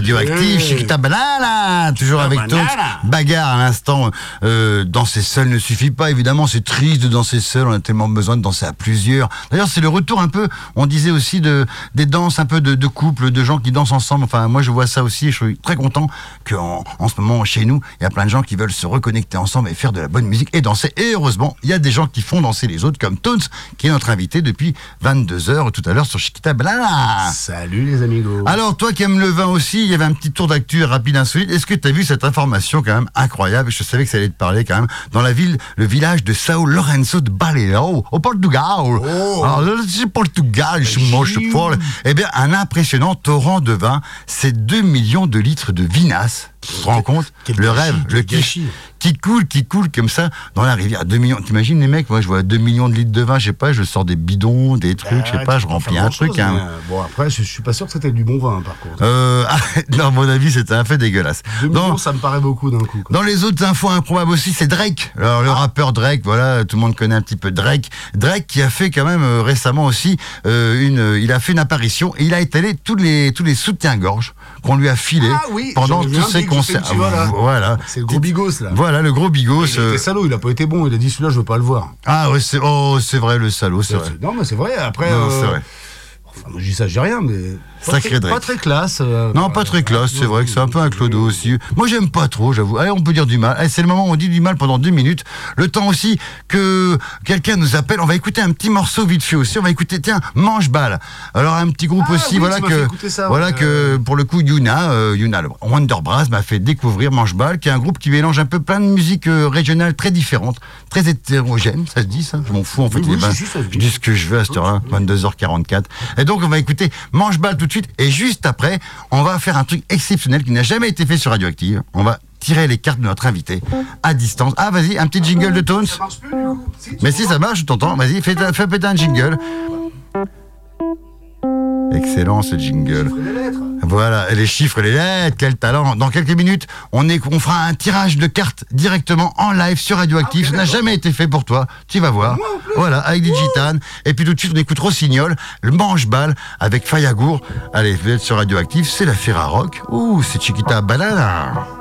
Radioactive, Ouais. Banana, toujours avec banana. Bagarre à l'instant. Euh, danser seul ne suffit pas, évidemment, c'est triste de danser seul, on a tellement besoin de danser à plusieurs. D'ailleurs, c'est le retour un peu, on disait aussi, de, des danses un peu de, de couple, de gens qui dansent ensemble. Enfin, moi, je vois ça aussi et je suis très content qu'en en ce moment, chez nous, il y a plein de gens qui veulent se reconnecter ensemble et faire de la bonne musique et danser. Et heureusement, il y a des gens qui font danser les autres, comme Tones, qui est notre invité depuis 22h tout à l'heure sur Chiquita Banana. Salut les amigos. Alors, toi qui aimes le vin aussi, il y avait un petit tour d'actu rapide, insolite. Est-ce que tu as vu cette information quand même incroyable Je savais que ça allait te parler quand même. Dans la ville, le village de Sao Lourenço de Baleao, au Portugal. Alors, là, c'est Portugal, je fort. Eh bien, un impressionnant torrent de vin, c'est 2 millions de litres de vinasse. Tu te rends compte quel Le gâchis, rêve, le gâchis. qui coule, qui coule comme ça dans la rivière. 2 millions. T'imagines les mecs Moi, je vois 2 millions de litres de vin, je sais pas, je sors des bidons, des trucs, je sais Ah, pas, je remplis un truc. hein. mais, euh, Bon, après, je, je suis pas sûr que c'était du bon vin, par contre. Euh, ah, non, à mon avis, c'était un fait dégueulasse. 2 Dans, millions, ça me paraît beaucoup d'un coup. quoi. dans les autres infos improbables aussi, c'est Drake. Alors, le rappeur Drake, voilà, tout le monde connaît un petit peu Drake. Drake qui a fait quand même euh, récemment aussi euh, une, il a fait une apparition et il a étalé tous les tous les soutiens-gorge qu'on lui a filés Ah oui, pendant tous un le petit voilà. Voilà. C'est le gros bigos, là. Voilà, le gros bigos. Il euh, était salaud, il a pas été bon, il a dit celui-là, je veux pas le voir. Ah ouais, c'est oh, vrai le salaud, c'est vrai. Non, mais c'est vrai, après. Non, euh, vrai. Enfin, moi, je dis ça, je dis rien, mais. Pas Sacré Drake. Pas très classe. euh, Non, pas très classe, c'est vrai que c'est un peu un clodo aussi. Moi, j'aime pas trop, j'avoue. Allez, on peut dire du mal. Allez, c'est le moment où on dit du mal pendant deux minutes. Le temps aussi que quelqu'un nous appelle. On va écouter un petit morceau vite fait aussi. On va écouter, tiens, Mange Balle. Alors, un petit groupe Ah aussi, oui, voilà que, ça, voilà que, pour le coup, Yuna, euh, Yuna, le Wonder Brass m'a fait découvrir Mange Balle, qui est un groupe qui mélange un peu plein de musiques euh, régionales très différentes, très hétérogènes. Ça se dit, ça? Je m'en fous, en fait. Oui, oui, je dis ce que je veux à cette heure-là, 22h44. Et donc, on va écouter Mange Balle tout de suite. Et juste après, on va faire un truc exceptionnel qui n'a jamais été fait sur Radioactive. On va tirer tirer les cartes de notre invité à distance. Ah, vas-y, un petit jingle de Tones. Mais si ça marche, je t'entends. Vas-y, fais, fais péter un jingle. Excellent ce jingle. Voilà, et les chiffres, les lettres, quel talent. Dans quelques minutes, on, est, on fera un tirage de cartes directement en live sur Radioactif. Ça n'a jamais été fait pour toi. Tu vas voir. Voilà, avec Digitane. Et puis tout de suite, on écoute Rossignol, le manche-balle avec Fayagour. Allez, vous êtes sur Radioactif, c'est la Ferra Rock. Ouh, c'est Chiquita Banana.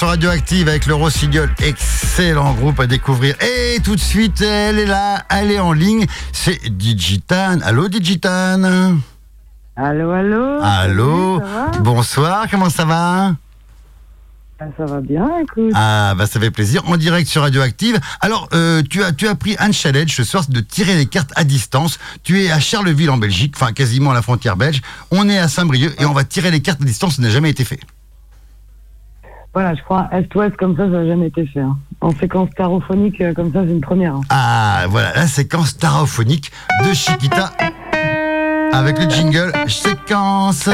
Sur Radioactive avec le Rossignol. Excellent groupe à découvrir. Et tout de suite, elle est là, elle est en ligne. C'est Digitane. Allô, Digitane Allô, allô? Allô? Salut, Bonsoir, comment ça va? Ah, Ça va bien, écoute. Ah, bah ça fait plaisir. En direct sur Radioactive. Alors, euh, tu, as, tu as pris un challenge ce soir, c'est de tirer les cartes à distance. Tu es à Charleville en Belgique, enfin quasiment à la frontière belge. On est à Saint-Brieuc et on va tirer les cartes à distance. Ça n'a jamais été fait. Voilà, je crois Est-Ouest comme ça, ça n'a jamais été fait. hein. En séquence tarophonique euh, comme ça, c'est une première. hein. Ah, voilà, la séquence tarophonique de Chiquita. Avec le jingle séquence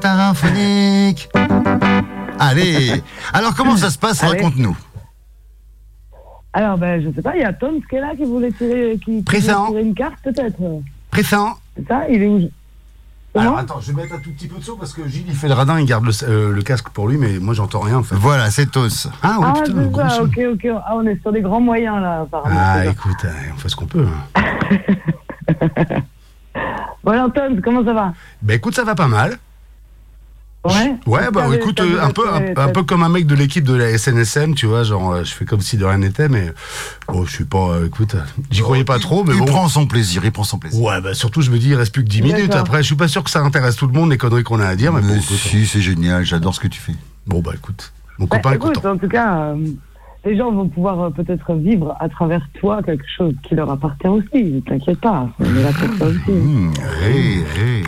tarophonique. Allez. Alors, comment ça se passe? Allez. Raconte-nous. Alors, ben, je sais pas, il y a Tom qui est là qui voulait tirer, qui, qui Présent. voulait tirer une carte, peut-être. Pressant. C'est ça Il est où? Alors attends, je vais mettre un tout petit peu de son parce que Gilles il fait le radin, il garde le, euh, le casque pour lui, mais moi j'entends rien en fait. Voilà, c'est Tos. Ah oui, Ah, putain, c'est gros ça, son. ok, ok. Ah, on est sur des grands moyens, là, apparemment. Ah écoute, euh, on fait ce qu'on peut. hein. Bon, alors, Tom, comment ça va? Bah écoute, ça va pas mal. Ouais Ouais, bah écoute, euh, un peu, un, peu comme un mec de l'équipe de la SNSM, tu vois, genre, euh, je fais comme si de rien n'était, mais bon, je suis pas, euh, écoute, j'y croyais pas trop, mais il bon. prend son plaisir, il prend son plaisir. Ouais, bah surtout, je me dis, il reste plus que 10 minutes. Après, je suis pas sûr que ça intéresse tout le monde, les conneries qu'on a à dire, mais, bon, Mais écoute. si, c'est génial, j'adore ce que tu fais. Bon, bah écoute, mon Bah, copain est écoute, content. en tout cas, euh, les gens vont pouvoir euh, peut-être vivre à travers toi quelque chose qui leur appartient aussi. Ne t'inquiète pas, on est là pour ça aussi. Mmh, hé, hé.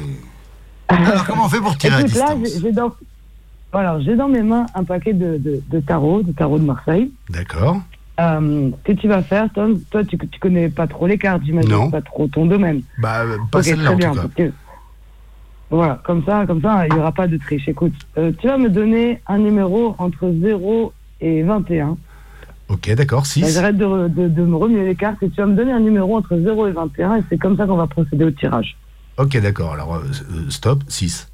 Alors, comment on fait pour tirer à Écoute, là, distance j'ai j'ai dans, voilà, j'ai dans mes mains un paquet de, de, de tarot, de tarot de Marseille. D'accord. Euh, que tu vas faire, Tom, toi, tu, tu connais pas trop les cartes, j'imagine, Non. pas trop ton domaine. Bah, euh, pas Ok, celle-là en bien, tout cas. que- Voilà, comme ça, comme ça, il n'y aura pas de triche. Écoute, euh, tu vas me donner un numéro entre 0 et 21. Ok, d'accord, Bah, 6. J'arrête de, de, de me remuer les cartes et tu vas me donner un numéro entre 0 et 21 et c'est comme ça qu'on va procéder au tirage. Ok, d'accord, alors euh, euh, stop, 6.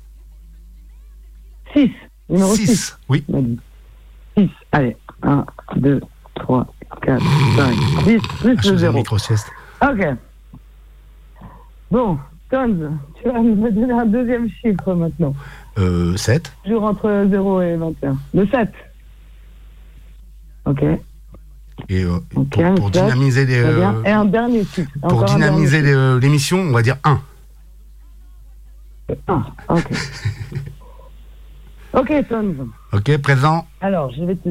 6. Numéro 6. 6, oui. 6. Allez. 1, 2, 3, 4, 5, 6, plus Ah, le faisais 0. une micro-sieste. Ok. Bon, Tons, tu vas me donner un deuxième chiffre maintenant. Euh, 7. Toujours entre 0 et 21. Le 7. Ok. Et euh, Ok, pour, pour dynamiser les, euh, Et un dernier chiffre. pour dynamiser euh, l'émission, on va dire 1. Ah, ok. ok, Tons. Ok, présent. Alors, je vais te,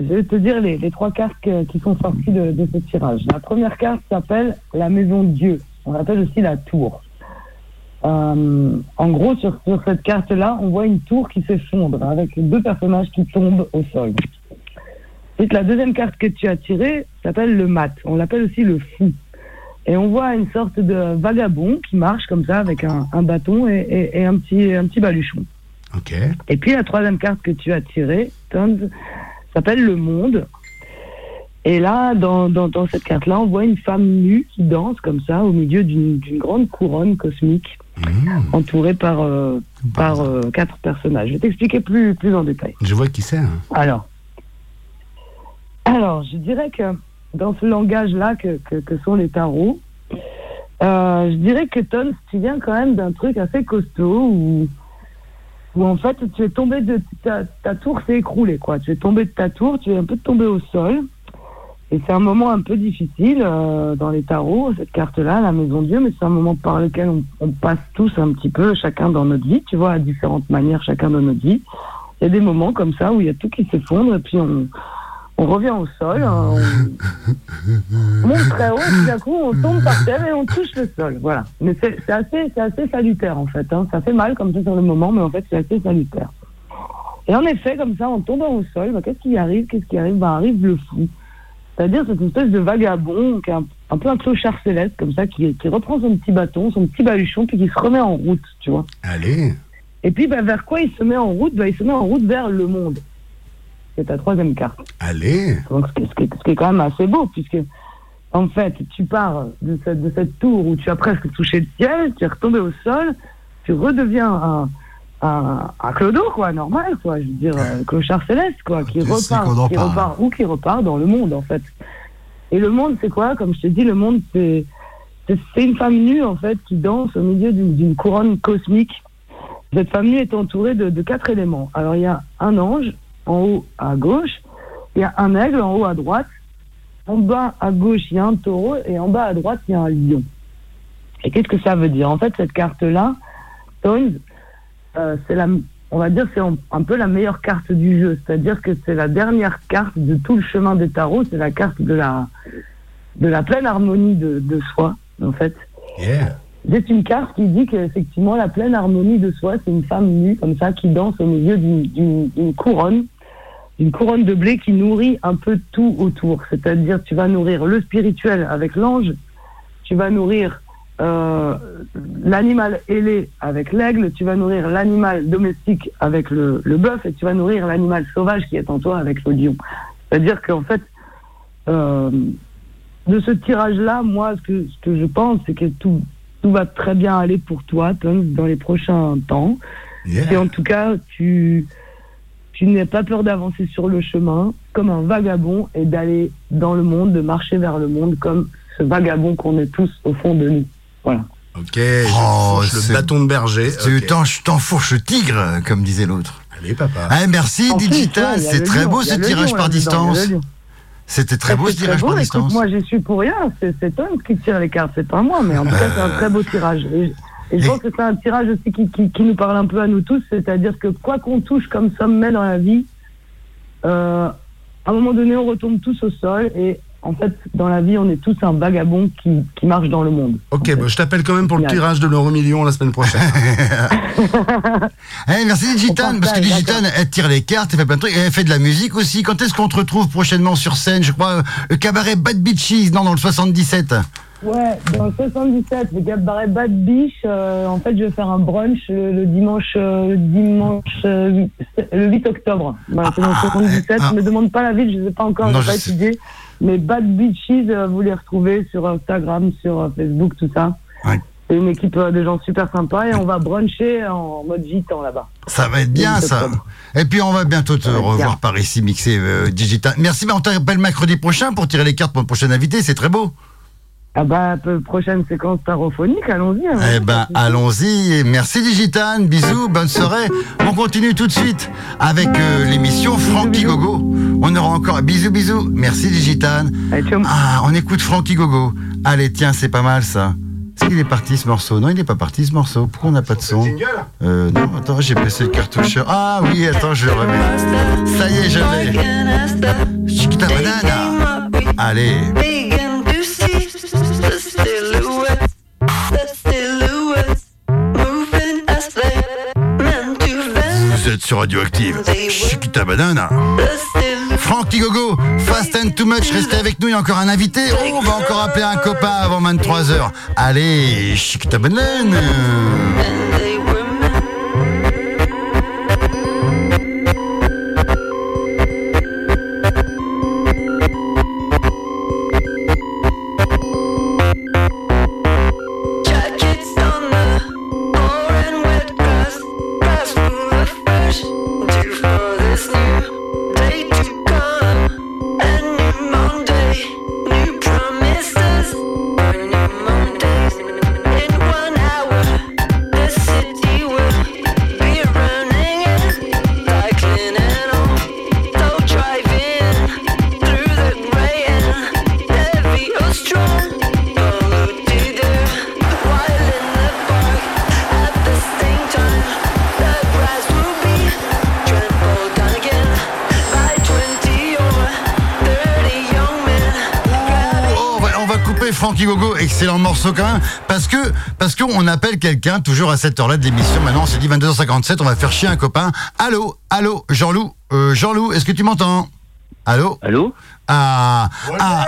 je vais te dire les, les trois cartes que- qui sont sorties de, de ce tirage. La première carte s'appelle la Maison de Dieu. On l'appelle aussi la Tour. Euh, en gros, sur, sur cette carte-là, on voit une tour qui s'effondre avec deux personnages qui tombent au sol. Ensuite, la deuxième carte que tu as tirée s'appelle le mat. On l'appelle aussi le fou. Et on voit une sorte de vagabond qui marche comme ça avec un, un bâton et, et- et un, petit, un petit baluchon. Ok. Et puis la troisième carte que tu as tirée, s'appelle le monde. Et là, dans, dans, dans cette carte-là, on voit une femme nue qui danse comme ça au milieu d'une grande couronne cosmique, entourée par, euh, par euh, quatre personnages. Je vais t'expliquer plus, plus en détail. Je vois qui c'est. hein. Alors, alors, je dirais que dans ce langage-là que, que, que sont les tarots, euh, je dirais que Tons, tu viens quand même d'un truc assez costaud où, où en fait tu es tombé de ta, ta tour s'est écroulée quoi. Tu es tombé de ta tour, tu es un peu tombé au sol. Et c'est un moment un peu difficile euh, dans les tarots, cette carte-là, la Maison Dieu, mais c'est un moment par lequel on, on passe tous un petit peu, chacun dans notre vie, tu vois, à différentes manières, chacun dans notre vie. Il y a des moments comme ça où il y a tout qui s'effondre et puis on, on revient au sol, hein, on monte très haut puis d'un coup on tombe par terre et on touche le sol. Voilà. Mais c'est assez, c'est assez salutaire en fait. hein. Ça fait mal comme ça sur le moment, mais en fait c'est assez salutaire. Et en effet, comme ça, en tombant au sol, bah, qu'est-ce qui arrive Qu'est-ce qui arrive? Bah, Arrive le fou. C'est-à-dire cette espèce de vagabond qui est un, un peu un clochard céleste comme ça, qui, qui reprend son petit bâton, son petit baluchon, puis qui se remet en route, tu vois. Allez. Et puis bah, vers quoi il se met en route? Bah, Il se met en route vers le monde. C'est ta troisième carte. Allez. Donc, ce, qui, ce est quand même assez beau, puisque en fait, tu pars de cette, de cette tour où tu as presque touché le ciel, tu es retombé au sol, tu redeviens un, un, un clodo, quoi, normal, quoi. Je veux dire, un clochard céleste, quoi, qui Tu en repart, qui repart, ou qui repart dans le monde, en fait. Et le monde, c'est quoi? Comme je te dis, le monde, c'est une femme nue, en fait, qui danse au milieu d'une d'une couronne cosmique. Cette femme nue est entourée de, de quatre éléments. Alors, il y a un ange en haut à gauche, il y a un aigle en haut à droite, en bas à gauche, il y a un taureau, et en bas à droite, il y a un lion. Et qu'est-ce que ça veut dire? En fait, cette carte-là, Stones, euh, la, on va dire, c'est un, peu la meilleure carte du jeu. C'est-à-dire que c'est la dernière carte de tout le chemin des tarots. C'est la carte de la, de la pleine harmonie de, soi, en fait. C'est une carte qui dit qu'effectivement, la pleine harmonie de soi, c'est une femme nue, comme ça, qui danse au milieu d'une- d'une d'une couronne, couronne de blé qui nourrit un peu tout autour. C'est-à-dire, tu vas nourrir le spirituel avec l'ange, tu vas nourrir euh, l'animal ailé avec l'aigle, tu vas nourrir l'animal domestique avec le, bœuf et tu vas nourrir l'animal sauvage qui est en toi avec le lion. C'est-à-dire qu'en fait, euh, de ce tirage-là, moi, ce que je pense, c'est que tout, tout va très bien aller pour toi, Tom, dans les prochains temps. Yeah. Et en tout cas, tu, tu n'as pas peur d'avancer sur le chemin comme un vagabond et d'aller dans le monde, de marcher vers le monde comme ce vagabond qu'on est tous au fond de nous. Voilà. Ok, je fourche le c'est- bâton de berger. Tu ok. t'en- je t'enfourche tigre, comme disait l'autre. Allez, papa. Ah, merci Digital, c'est très lion, beau ce tirage lion par le distance. C'était très beau C'est ce tirage beau, par écoute, distance. moi, j'y suis pour rien. C'est Tom qui tire les cartes, c'est pas moi. Mais en tout cas, c'est un très beau tirage. Et, et je pense que c'est un tirage aussi qui, qui, qui nous parle un peu à nous tous. C'est-à-dire que quoi qu'on touche comme sommet dans la vie, euh, à un moment donné, on retombe tous au sol. Et en fait, dans la vie, on est tous un vagabond qui, qui marche dans le monde. Ok, bah, je t'appelle quand même pour le tirage de l'euro million la semaine prochaine. Eh, merci Digitan, On parce que partage, Digitan, elle tire les cartes, elle fait plein de trucs, et elle fait de la musique aussi. Quand est-ce qu'on te retrouve prochainement sur scène? Je crois, euh, le cabaret Bad Beaches, non, dans le 77. Ouais, dans le 77, le cabaret Bad Biche, euh, en fait, je vais faire un brunch le, le dimanche, euh, le dimanche euh, 8, le 8 octobre. Voilà, c'est dans le 77. ah. Ne me demande pas la ville, je ne sais pas encore, Non, je n'ai pas je sais. Mais Bad Beaches, euh, vous les retrouvez sur Instagram, sur euh, Facebook, tout ça. Ouais. C'est une équipe euh, de gens super sympas et on va bruncher en mode gitan là-bas. Ça va être bien, ça. Et puis, on va bientôt te revoir bien. par ici, mixé euh, Digital. Merci, mais on t'appelle mercredi prochain pour tirer les cartes pour le prochain invité, c'est très beau. Ah bah, prochaine séquence tarophonique, allons-y. hein. Eh ben, allons-y. Merci Digitan. Bisous, bonne soirée. On continue tout de suite avec euh, l'émission Frankie Gogo. On aura encore bisous, bisous. Merci Digitan. Allez, ciao. Ah, on écoute Frankie Gogo. Allez, tiens, c'est pas mal ça. Est-ce qu'il est parti ce morceau? Non, il n'est pas parti ce morceau. Pourquoi on n'a pas de son? Euh, Non, attends, j'ai baissé le cartoucheur. Ah oui, attends, je le remets. Ça y est, je l'ai. Chiquita banana. Allez. Vous êtes sur Radioactive. Chiquita banana. Francky Gogo, Fast and Too Much, restez avec nous, il y a encore un invité. Oh, on va encore appeler un copain avant 23h. Allez, Chiquita banana. Jackets Gogo, excellent morceau quand même, parce que parce qu'on appelle quelqu'un toujours à cette heure-là de l'émission. Maintenant, on s'est dit 22h57, on va faire chier un copain. Allô, allô, Jean-Loup, euh, Jean-Loup, est-ce que tu m'entends? Allô? Allô? Ah, ah,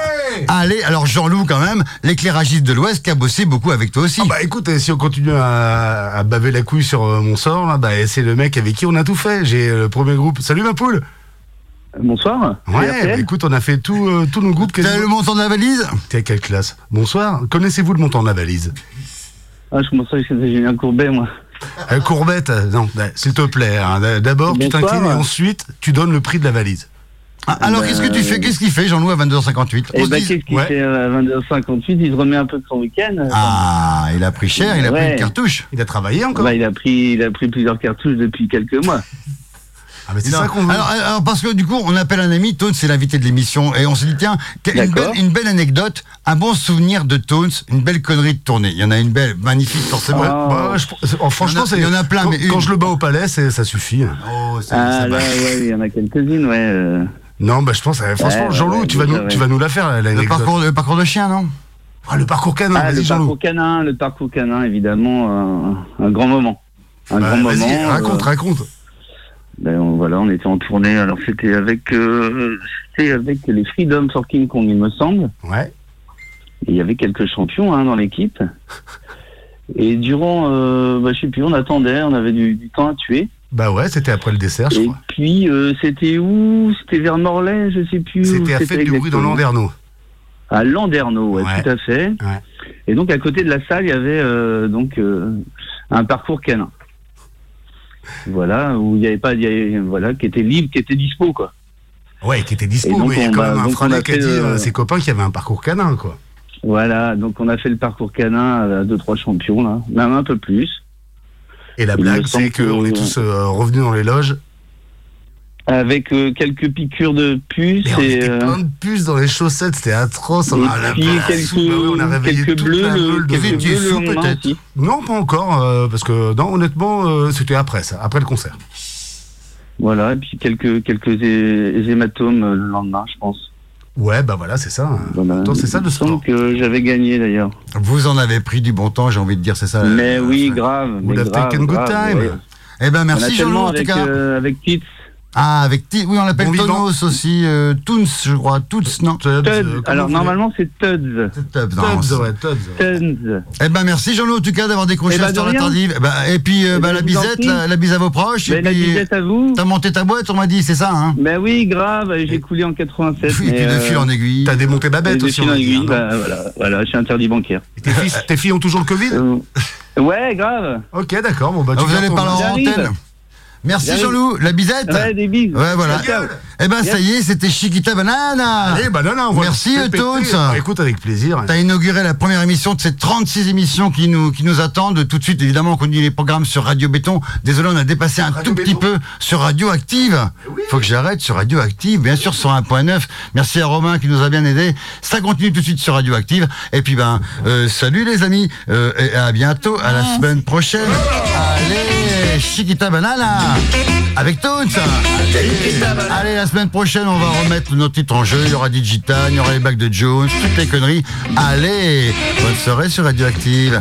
allez, alors Jean-Loup quand même, l'éclairagiste de l'Ouest qui a bossé beaucoup avec toi aussi. Ah bah écoute, euh, si on continue à, à baver la couille sur euh, mon sort, là, bah, c'est le mec avec qui on a tout fait. J'ai euh, le premier groupe. Salut ma poule Bonsoir. Ouais, bah, écoute, on a fait tout, euh, tous nos groupes. T'as le montant de la valise? T'es quelle classe? Bonsoir. Connaissez-vous le montant de la valise? Ah, je commence à j'ai Julien Courbet, moi. Euh, Courbette, euh, non, bah, s'il te plaît. hein, D'abord, tu t'inclines et ensuite, tu donnes le prix de la valise. Ah, alors, bah, qu'est-ce que tu fais? Qu'est-ce qu'il fait, Jean-Loup, à 22h58 Et On se bah, dit- qu'est-ce qu'il Ouais. fait euh, à 22h58 Il se remet un peu de son week-end. Ah, il a pris cher, il a pris une cartouche. Il a travaillé encore Bah, il, a pris, il a pris plusieurs cartouches depuis quelques mois. Ah, mais c'est ça qu'on veut. alors, alors, parce que du coup, on appelle un ami, Tones, c'est l'invité de l'émission, et on s'est dit, tiens, une belle, une belle anecdote, un bon souvenir de Tones, une belle connerie de tournée. Il y en a une belle, magnifique, forcément. Ah. Bah, je- oh, franchement, Il y en a- c'est- il y en a plein, Quand, mais une- quand je le bats au palais, ça suffit. Oh, Ah, ça là, ouais, il y en a quelques-unes, ouais. euh. Non, bah, je pense, euh, franchement, Ouais, Jean-Loup, ouais, tu, vas nous, ouais. tu vas nous la faire, Le parcours, le parcours de chien, non? Ah, le parcours canin, Ah, vas-y, le parcours canin, le parcours canin, évidemment, un, un grand moment. Un Bah, grand moment. raconte, euh, raconte. Ben, on- voilà, on était en tournée. Alors c'était avec, euh, c'était avec les Freedom for King Kong, il me semble. Ouais. Et il y avait quelques champions hein, dans l'équipe. Et durant, euh, bah, je sais plus, on attendait, on avait du, du temps à tuer. Bah ouais, c'était après le dessert, je Et crois. puis, euh, c'était où? C'était vers Morlaix, je sais plus. où C'était à Fête du Bruit dans. Landerneau. À Landerneau, ouais, Ouais. tout à fait. Et donc, à côté de la salle, il y avait euh, donc un parcours canin. Voilà, où il n'y avait pas, il y avait- voilà, qui était libre, qui était dispo, quoi. Ouais, qui était dispo, donc, mais il y a quand même un a qui a dit euh, à ses copains qu'il y avait un parcours canin, quoi. Voilà, donc on a fait le parcours canin à deux, trois champions, là, même un peu plus. Et la Il blague, c'est qu'on est tous euh, revenus dans les loges. Avec euh, quelques piqûres de puces Mais on et, euh, plein de puces dans les chaussettes, c'était atroce. Et On a la puis place, quelques- bah on a réveillé quelques toute bleus, la meule de quelques bleus le sous, peut-être aussi. Non, pas encore, euh, parce que non, honnêtement, euh, c'était après ça, après le concert. voilà, et puis quelques quelques hé- hématomes le lendemain, je pense. Ouais, bah voilà, c'est ça. Voilà. Attends, c'est ça semble sport. que j'avais gagné d'ailleurs. Vous en avez pris du bon temps, j'ai envie de dire, c'est ça. mais oui, grave. Vous l'avez taken good time. ouais. Eh ben merci Jean-Loup en tout avec, cas. euh, avec Tits. Ah, avec oui, on l'appelle Bon. Tonos aussi, euh, Toons, je crois, Toons, non Tuds. euh, Alors vous normalement c'est Tuds. Tubbs, non, Tubbs, c'est- ouais, Tubbs. Tuds. Eh ben merci Jean-Loup en tout cas d'avoir décroché Eh ben, la tardive. Eh ben, et puis euh, Eh bah, ben, la bisette, la, la bise à vos proches. Ben, et la puis, bisette à vous. T'as monté ta boîte, on m'a dit, c'est ça, hein Ben oui, grave, j'ai coulé en 87. Et puis de euh, fil en aiguille. T'as démonté Babette de aussi. fil en aiguille, ben, voilà, voilà, je suis interdit bancaire. Et tes, filles, tes filles ont toujours le Covid? Euh, ouais, grave. Ok, d'accord. Bon, bah, Ah, tu Vous allez parler en antenne. Merci. Jean-Loup, la bisette. Ouais, des bises. Ouais, voilà. Eh ben ça y est, c'était Chiquita Banana. Allez, non, non, on va Merci. Toons. Bah, Écoute, avec plaisir. T'as inauguré la première émission de ces 36 émissions qui nous, qui nous attendent. Tout de suite, évidemment, on continue les programmes sur Radio Béton. Désolé, on a dépassé un tout petit peu sur Radio Active. Faut que j'arrête sur Radio Active, bien sûr, sur 1.9. Merci à Romain qui nous a bien aidé. Ça continue tout de suite sur Radio Active. Et puis, ben, euh, salut les amis. Euh, et à bientôt, à la semaine prochaine. Allez, Chiquita Banana. Avec. Allez, allez, la semaine prochaine, on va remettre nos titres en jeu. Il y aura Digital, il y aura les bacs de Jones, toutes les conneries. Allez, bonne soirée sur Radioactive.